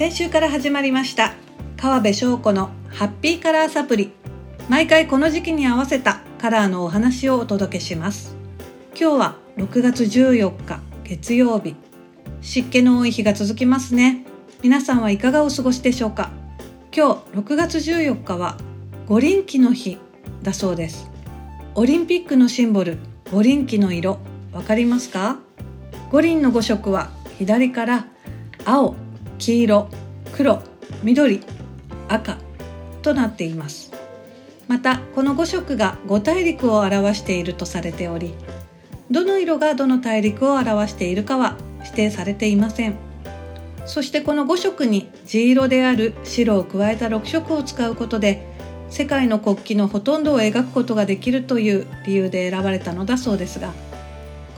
先週から始まりました。川辺翔子のハッピーカラーサプリ毎回この時期に合わせたカラーのお話をお届けします。今日は6月14日月曜日。湿気の多い日が続きますね。皆さんはいかがお過ごしでしょうか？今日6月14日は五輪旗の日だそうです。オリンピックのシンボル五輪旗の色わかりますか？五輪の5色は左から青黄色黒緑赤となっています。またこの5色が5大陸を表しているとされておりどの色がどの大陸を表しているかは指定されていません。そしてこの5色に地色である白を加えた6色を使うことで世界の国旗のほとんどを描くことができるという理由で選ばれたのだそうですが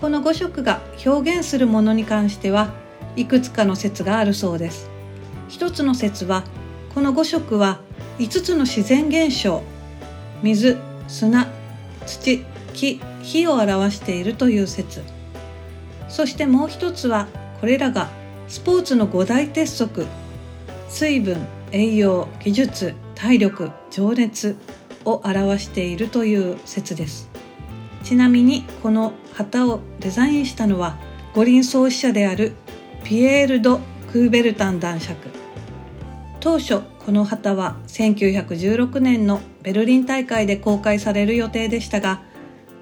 この5色が表現するものに関してはいくつかの説があるそうです。一つの説はこの5色は5つの自然現象水砂土木火を表しているという説。そしてもう一つはこれらがスポーツの五大鉄則水分栄養技術体力情熱を表しているという説です。ちなみにこの旗をデザインしたのは五輪創始者であるピエール・ド・クーベルタン男爵。当初この旗は1916年のベルリン大会で公開される予定でしたが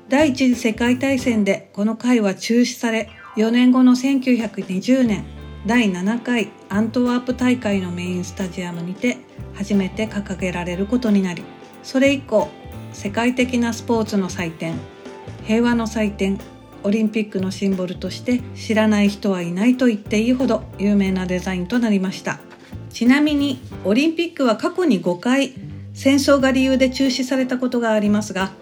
第一次世界大戦でこの会は中止され4年後の1920年第7回アントワープ大会のメインスタジアムにて初めて掲げられることになりそれ以降世界的なスポーツの祭典平和の祭典オリンピックのシンボルとして知らない人はいないと言っていいほど有名なデザインとなりました。ちなみにオリンピックは過去に5回戦争が理由で中止されたことがありますが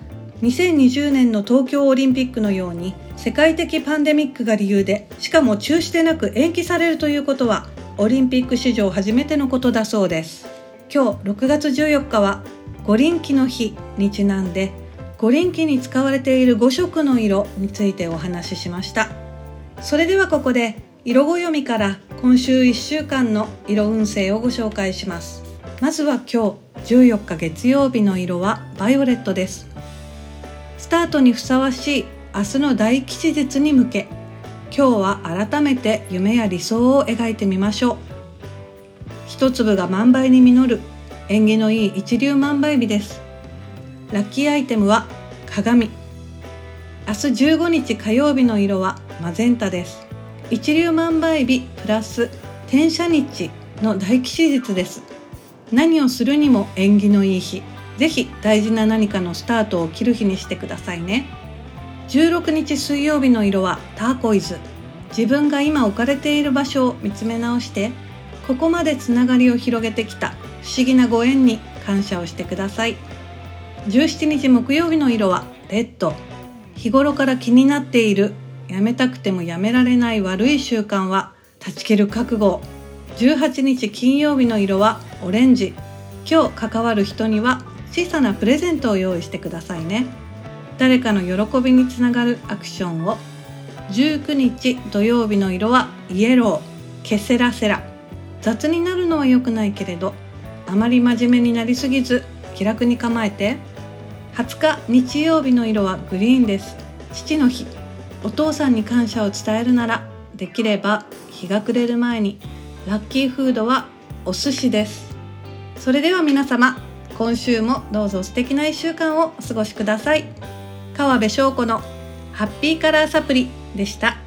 2020年の東京オリンピックのように世界的パンデミックが理由でしかも中止でなく延期されるということはオリンピック史上初めてのことだそうです。今日6月14日は五輪旗の日にちなんで五輪旗に使われている5色の色についてお話ししました。それではここで色ご読みから今週1週間の色運勢をご紹介します。まずは今日14日月曜日の色はバイオレットです。スタートにふさわしい明日の大吉日に向け今日は改めて夢や理想を描いてみましょう。一粒が万倍に実る縁起のいい一粒万倍日です。ラッキーアイテムは鏡。明日15日火曜日の色はマゼンタです。一粒万倍日プラス転写日の大吉日です。何をするにも縁起のいい日。ぜひ大事な何かのスタートを切る日にしてくださいね。16日水曜日の色はターコイズ。自分が今置かれている場所を見つめ直してここまでつながりを広げてきた不思議なご縁に感謝をしてください。17日木曜日の色はレッド。日頃から気になっているやめたくてもやめられない悪い習慣は断ち切る覚悟。18日金曜日の色はオレンジ。今日関わる人には小さなプレゼントを用意してくださいね。誰かの喜びにつながるアクションを。19日土曜日の色はイエロー。ケセラセラ雑になるのは良くないけれどあまり真面目になりすぎず気楽に構えて。20日日曜日の色はグリーンです。父の日お父さんに感謝を伝えるならできれば日が暮れる前にラッキーフードはお寿司です。それでは皆様今週もどうぞ素敵な1週間をお過ごしください。川辺翔子のハッピーカラーサプリでした。